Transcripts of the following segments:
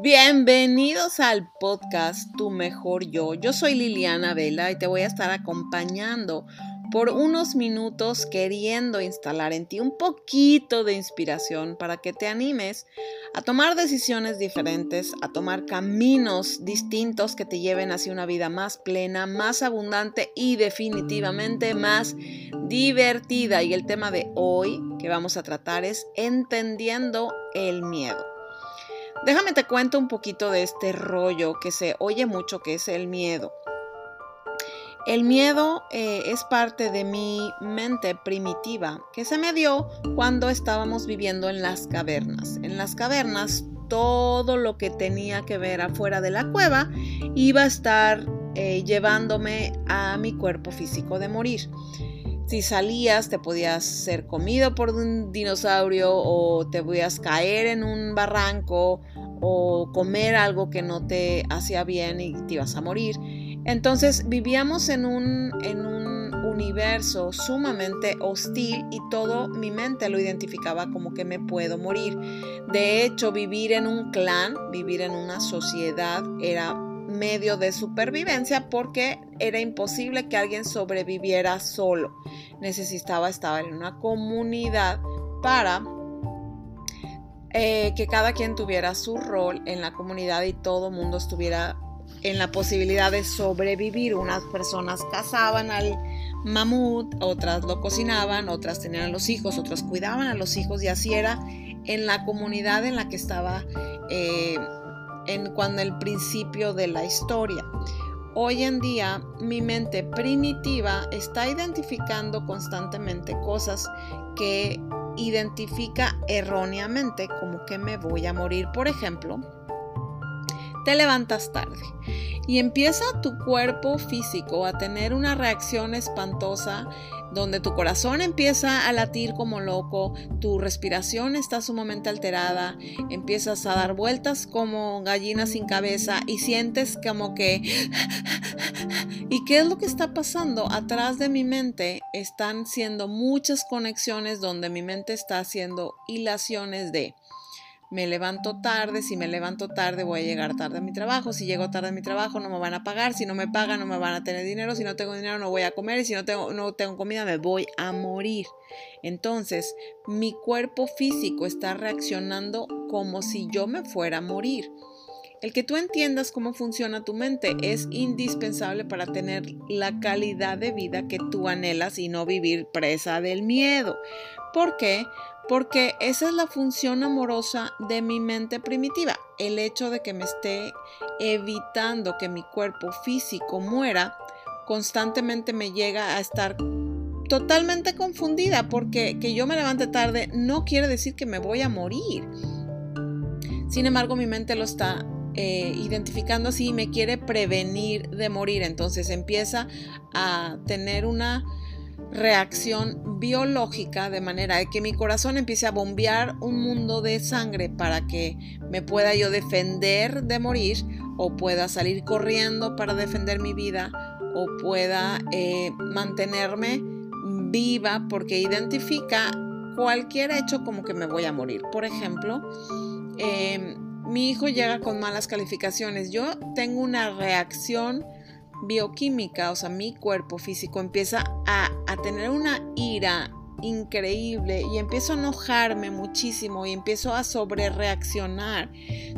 Bienvenidos al podcast Tu Mejor Yo. Yo soy Liliana Vela y te voy a estar acompañando por unos minutos queriendo instalar en ti un poquito de inspiración para que te animes a tomar decisiones diferentes, a tomar caminos distintos que te lleven hacia una vida más plena, más abundante y definitivamente más divertida. Y el tema de hoy que vamos a tratar es entendiendo el miedo. Déjame te cuento un poquito de este rollo que se oye mucho que es el miedo. El miedo eh, es parte de mi mente primitiva que se me dio cuando estábamos viviendo en las cavernas. En las cavernas todo lo que tenía que ver afuera de la cueva iba a estar eh, llevándome a mi cuerpo físico de morir. Si salías te podías ser comido por un dinosaurio o te podías caer en un barranco o comer algo que no te hacía bien y te ibas a morir. Entonces vivíamos en un, en un universo sumamente hostil y todo mi mente lo identificaba como que me puedo morir. De hecho, vivir en un clan, vivir en una sociedad era medio de supervivencia porque era imposible que alguien sobreviviera solo. Necesitaba estar en una comunidad para eh, que cada quien tuviera su rol en la comunidad y todo mundo estuviera en la posibilidad de sobrevivir. Unas personas cazaban al mamut, otras lo cocinaban, otras tenían los hijos, otras cuidaban a los hijos y así era en la comunidad en la que estaba eh, en cuando el principio de la historia. Hoy en día mi mente primitiva está identificando constantemente cosas que identifica erróneamente como que me voy a morir. Por ejemplo, te levantas tarde y empieza tu cuerpo físico a tener una reacción espantosa donde tu corazón empieza a latir como loco, tu respiración está sumamente alterada, empiezas a dar vueltas como gallina sin cabeza y sientes como que... ¿Y qué es lo que está pasando? Atrás de mi mente están siendo muchas conexiones donde mi mente está haciendo hilaciones de me levanto tarde, si me levanto tarde voy a llegar tarde a mi trabajo, si llego tarde a mi trabajo no me van a pagar, si no me pagan no me van a tener dinero, si no tengo dinero no voy a comer y si no tengo, no tengo comida me voy a morir. Entonces, mi cuerpo físico está reaccionando como si yo me fuera a morir. El que tú entiendas cómo funciona tu mente es indispensable para tener la calidad de vida que tú anhelas y no vivir presa del miedo. ¿Por qué? Porque esa es la función amorosa de mi mente primitiva, el hecho de que me esté evitando que mi cuerpo físico muera, constantemente me llega a estar totalmente confundida porque que yo me levante tarde no quiere decir que me voy a morir. Sin embargo, mi mente lo está eh, identificando así y me quiere prevenir de morir. Entonces empieza a tener una reacción biológica de manera de que mi corazón empiece a bombear un mundo de sangre para que me pueda yo defender de morir o pueda salir corriendo para defender mi vida o pueda eh, mantenerme viva porque identifica cualquier hecho como que me voy a morir. Por ejemplo, em, mi hijo llega con malas calificaciones. Yo tengo una reacción bioquímica, o sea, mi cuerpo físico empieza a, tener una ira increíble y empiezo a enojarme muchísimo y empiezo a sobre reaccionar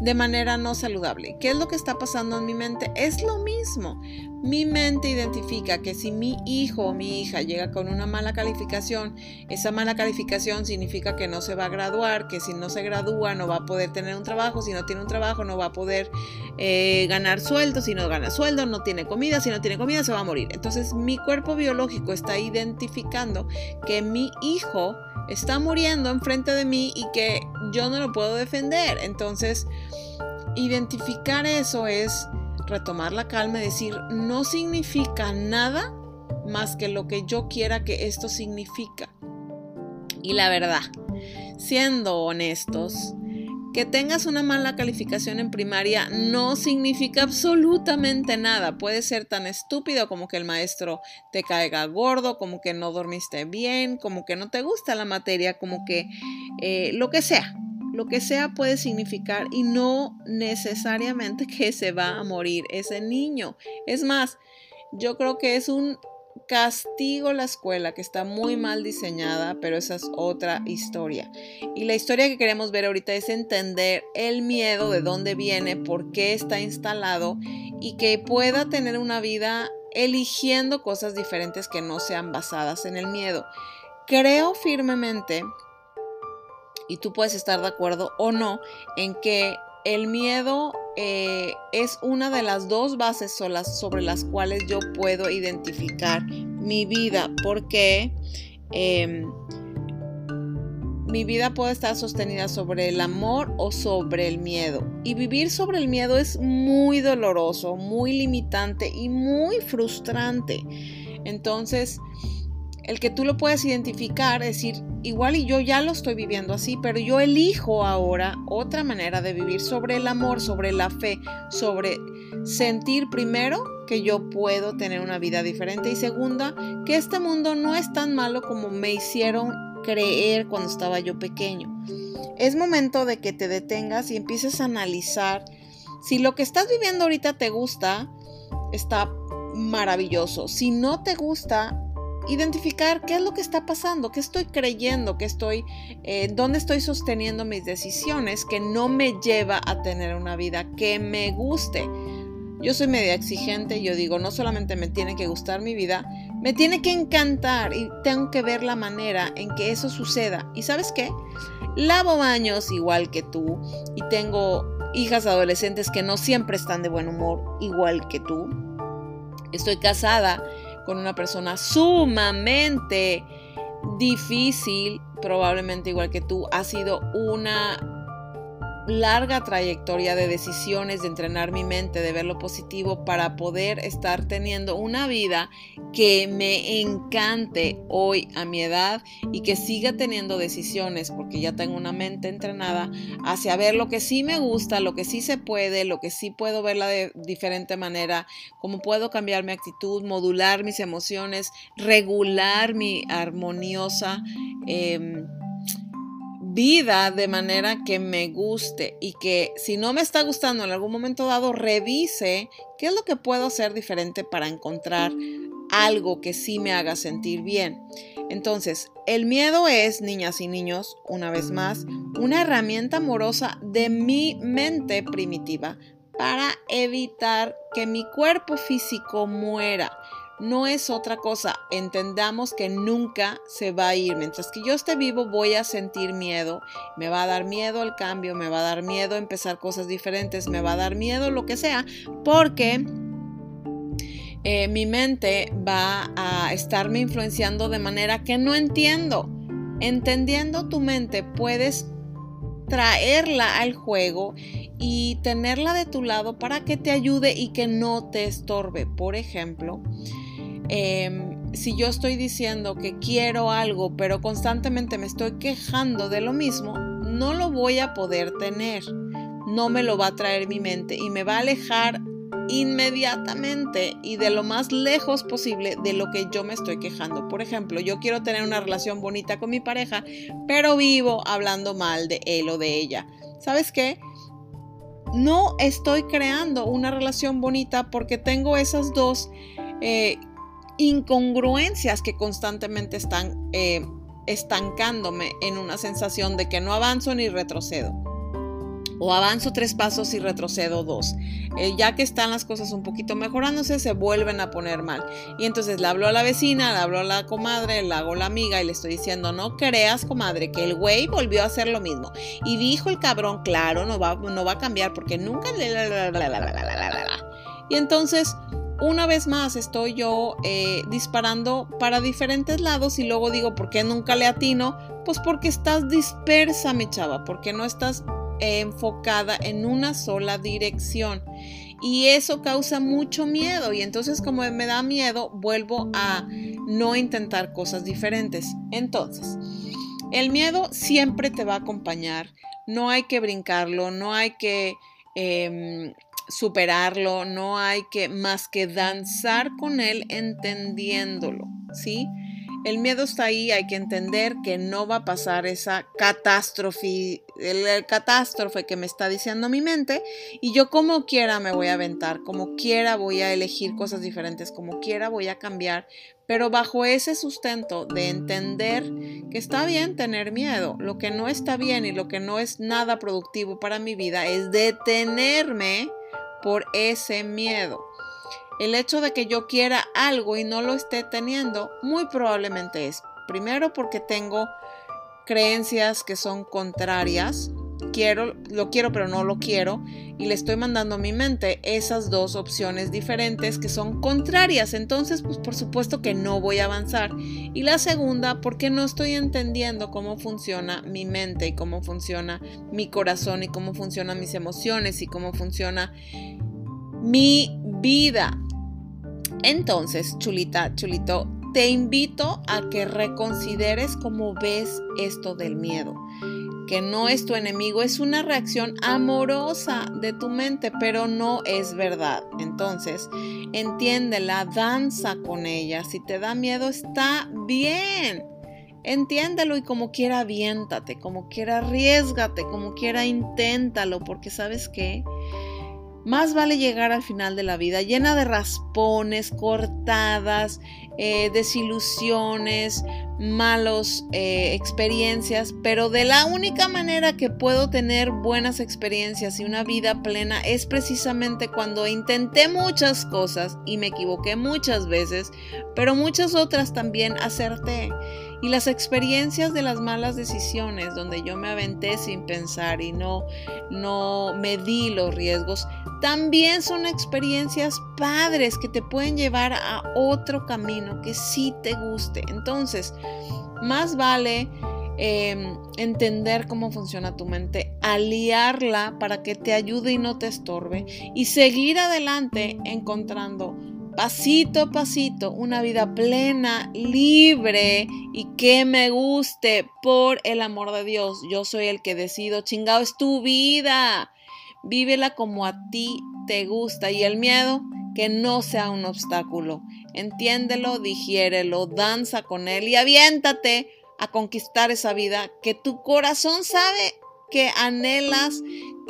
de manera no saludable. ¿Qué es lo que está pasando en mi mente? Es lo mismo. Mi mente identifica que si mi hijo o mi hija llega con una mala calificación, esa mala calificación significa que no se va a graduar, que si no se gradúa no va a poder tener un trabajo, si no tiene un trabajo no va a poder eh, ganar sueldo, si no gana sueldo no tiene comida, si no tiene comida se va a morir. Entonces mi cuerpo biológico está identificando que mi hijo está muriendo enfrente de mí y que yo no lo puedo defender. Entonces, identificar eso es retomar la calma y decir, no significa nada más que lo que yo quiera que esto significa. Y la verdad, siendo honestos, que tengas una mala calificación en primaria no significa absolutamente nada. Puede ser tan estúpido como que el maestro te caiga gordo, como que no dormiste bien, como que no te gusta la materia, como que eh, lo que sea lo que sea puede significar y no necesariamente que se va a morir ese niño. Es más, yo creo que es un castigo la escuela que está muy mal diseñada, pero esa es otra historia. Y la historia que queremos ver ahorita es entender el miedo, de dónde viene, por qué está instalado y que pueda tener una vida eligiendo cosas diferentes que no sean basadas en el miedo. Creo firmemente, y tú puedes estar de acuerdo o no, en que el miedo eh, es una de las dos bases sobre las cuales yo puedo identificar mi vida, porque em, mi vida puede estar sostenida sobre el amor o sobre el miedo. Y vivir sobre el miedo es muy doloroso, muy limitante y muy frustrante. Entonces, el que tú lo puedes identificar, es decir, igual y yo ya lo estoy viviendo así, pero yo elijo ahora otra manera de vivir sobre el amor, sobre la fe, sobre sentir primero que yo puedo tener una vida diferente y segunda, que este mundo no es tan malo como me hicieron creer cuando estaba yo pequeño. Es momento de que te detengas y empieces a analizar si lo que estás viviendo ahorita te gusta, está maravilloso. Si no te gusta, identificar qué es lo que está pasando, qué estoy creyendo, qué estoy, eh, dónde estoy sosteniendo mis decisiones que no me lleva a tener una vida que me guste. Yo soy media exigente, yo digo, no solamente me tiene que gustar mi vida, me tiene que encantar y tengo que ver la manera en que eso suceda. ¿Y sabes qué? Lavo baños igual que tú y tengo hijas adolescentes que no siempre están de buen humor igual que tú. Estoy casada con una persona sumamente difícil, probablemente igual que tú, ha sido una larga trayectoria de decisiones, de entrenar mi mente, de ver lo positivo para poder estar teniendo una vida que me encante hoy a mi edad y que siga teniendo decisiones porque ya tengo una mente entrenada hacia ver lo que sí me gusta, lo que sí se puede, lo que sí puedo verla de diferente manera, cómo puedo cambiar mi actitud, modular mis emociones, regular mi armoniosa. Eh, vida de manera que me guste y que si no me está gustando en algún momento dado, revise qué es lo que puedo hacer diferente para encontrar algo que sí me haga sentir bien. Entonces, el miedo es, niñas y niños, una vez más, una herramienta amorosa de mi mente primitiva para evitar que mi cuerpo físico muera no es otra cosa. Entendamos que nunca se va a ir. Mientras que yo esté vivo voy a sentir miedo. Me va a dar miedo el cambio, me va a dar miedo empezar cosas diferentes, me va a dar miedo lo que sea, porque eh, mi mente va a estarme influenciando de manera que no entiendo. Entendiendo tu mente puedes traerla al juego y tenerla de tu lado para que te ayude y que no te estorbe. Por ejemplo, Em, si yo estoy diciendo que quiero algo, pero constantemente me estoy quejando de lo mismo, no lo voy a poder tener. No me lo va a traer mi mente y me va a alejar inmediatamente y de lo más lejos posible de lo que yo me estoy quejando. Por ejemplo, yo quiero tener una relación bonita con mi pareja, pero vivo hablando mal de él o de ella. ¿Sabes qué? No estoy creando una relación bonita porque tengo esas dos eh, incongruencias que constantemente están eh, estancándome en una sensación de que no avanzo ni retrocedo. O avanzo tres pasos y retrocedo dos. Eh, ya que están las cosas un poquito mejorándose, se vuelven a poner mal. Y entonces le hablo a la vecina, le hablo a la comadre, le hago la amiga y le estoy diciendo, no creas, comadre, que el güey volvió a hacer lo mismo. Y dijo el cabrón, claro, no va, no va a cambiar porque nunca... Y entonces una vez más estoy yo eh, disparando para diferentes lados y luego digo, ¿por qué nunca le atino? Pues porque estás dispersa, mi chava, porque no estás enfocada en una sola dirección. Y eso causa mucho miedo y entonces como me da miedo, vuelvo a no intentar cosas diferentes. Entonces, el miedo siempre te va a acompañar, no hay que brincarlo, no hay que... Em, superarlo, no hay que más que danzar con él entendiéndolo, ¿sí? El miedo está ahí, hay que entender que no va a pasar esa catástrofe, el, catástrofe que me está diciendo mi mente y yo como quiera me voy a aventar, como quiera voy a elegir cosas diferentes, como quiera voy a cambiar, pero bajo ese sustento de entender que está bien tener miedo, lo que no está bien y lo que no es nada productivo para mi vida es detenerme por ese miedo. El hecho de que yo quiera algo y no lo esté teniendo, muy probablemente es, primero porque tengo creencias que son contrarias, quiero, lo quiero pero no lo quiero, y le estoy mandando a mi mente esas dos opciones diferentes que son contrarias, entonces pues por supuesto que no voy a avanzar. Y la segunda, porque no estoy entendiendo cómo funciona mi mente y cómo funciona mi corazón y cómo funcionan mis emociones y cómo funciona mi vida. Entonces, chulita, chulito, te invito a que reconsideres cómo ves esto del miedo. Que no es tu enemigo, es una reacción amorosa de tu mente, pero no es verdad. Entonces, entiéndela, danza con ella. Si te da miedo, está bien. Entiéndelo y como quiera aviéntate, como quiera arriesgate, como quiera inténtalo, porque sabes que más vale llegar al final de la vida llena de raspones, cortadas, eh, desilusiones, malos eh, experiencias, pero de la única manera que puedo tener buenas experiencias y una vida plena es precisamente cuando intenté muchas cosas y me equivoqué muchas veces, pero muchas otras también acerté. Y las experiencias de las malas decisiones, donde yo me aventé sin pensar y no, no medí los riesgos, también son experiencias padres que te pueden llevar a otro camino que sí te guste. Entonces, más vale em, entender cómo funciona tu mente, aliarla para que te ayude y no te estorbe y seguir adelante encontrando pasito a pasito una vida plena, libre y que me guste por el amor de Dios. Yo soy el que decido, chingado es tu vida. Vívela como a ti te gusta y el miedo que no sea un obstáculo. Entiéndelo, digiérelo, danza con él y aviéntate a conquistar esa vida que tu corazón sabe que anhelas,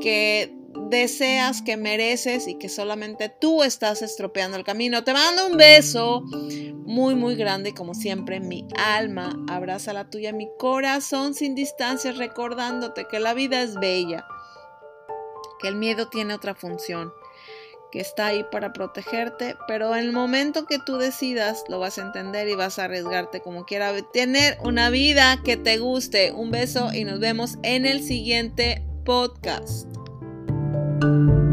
que deseas, que mereces y que solamente tú estás estropeando el camino. Te mando un beso muy, muy grande, como siempre, mi alma abraza la tuya, mi corazón sin distancias, recordándote que la vida es bella, que el miedo tiene otra función que está ahí para protegerte, pero en el momento que tú decidas lo vas a entender y vas a arriesgarte como quiera tener una vida que te guste. Un beso y nos vemos en el siguiente podcast. thank you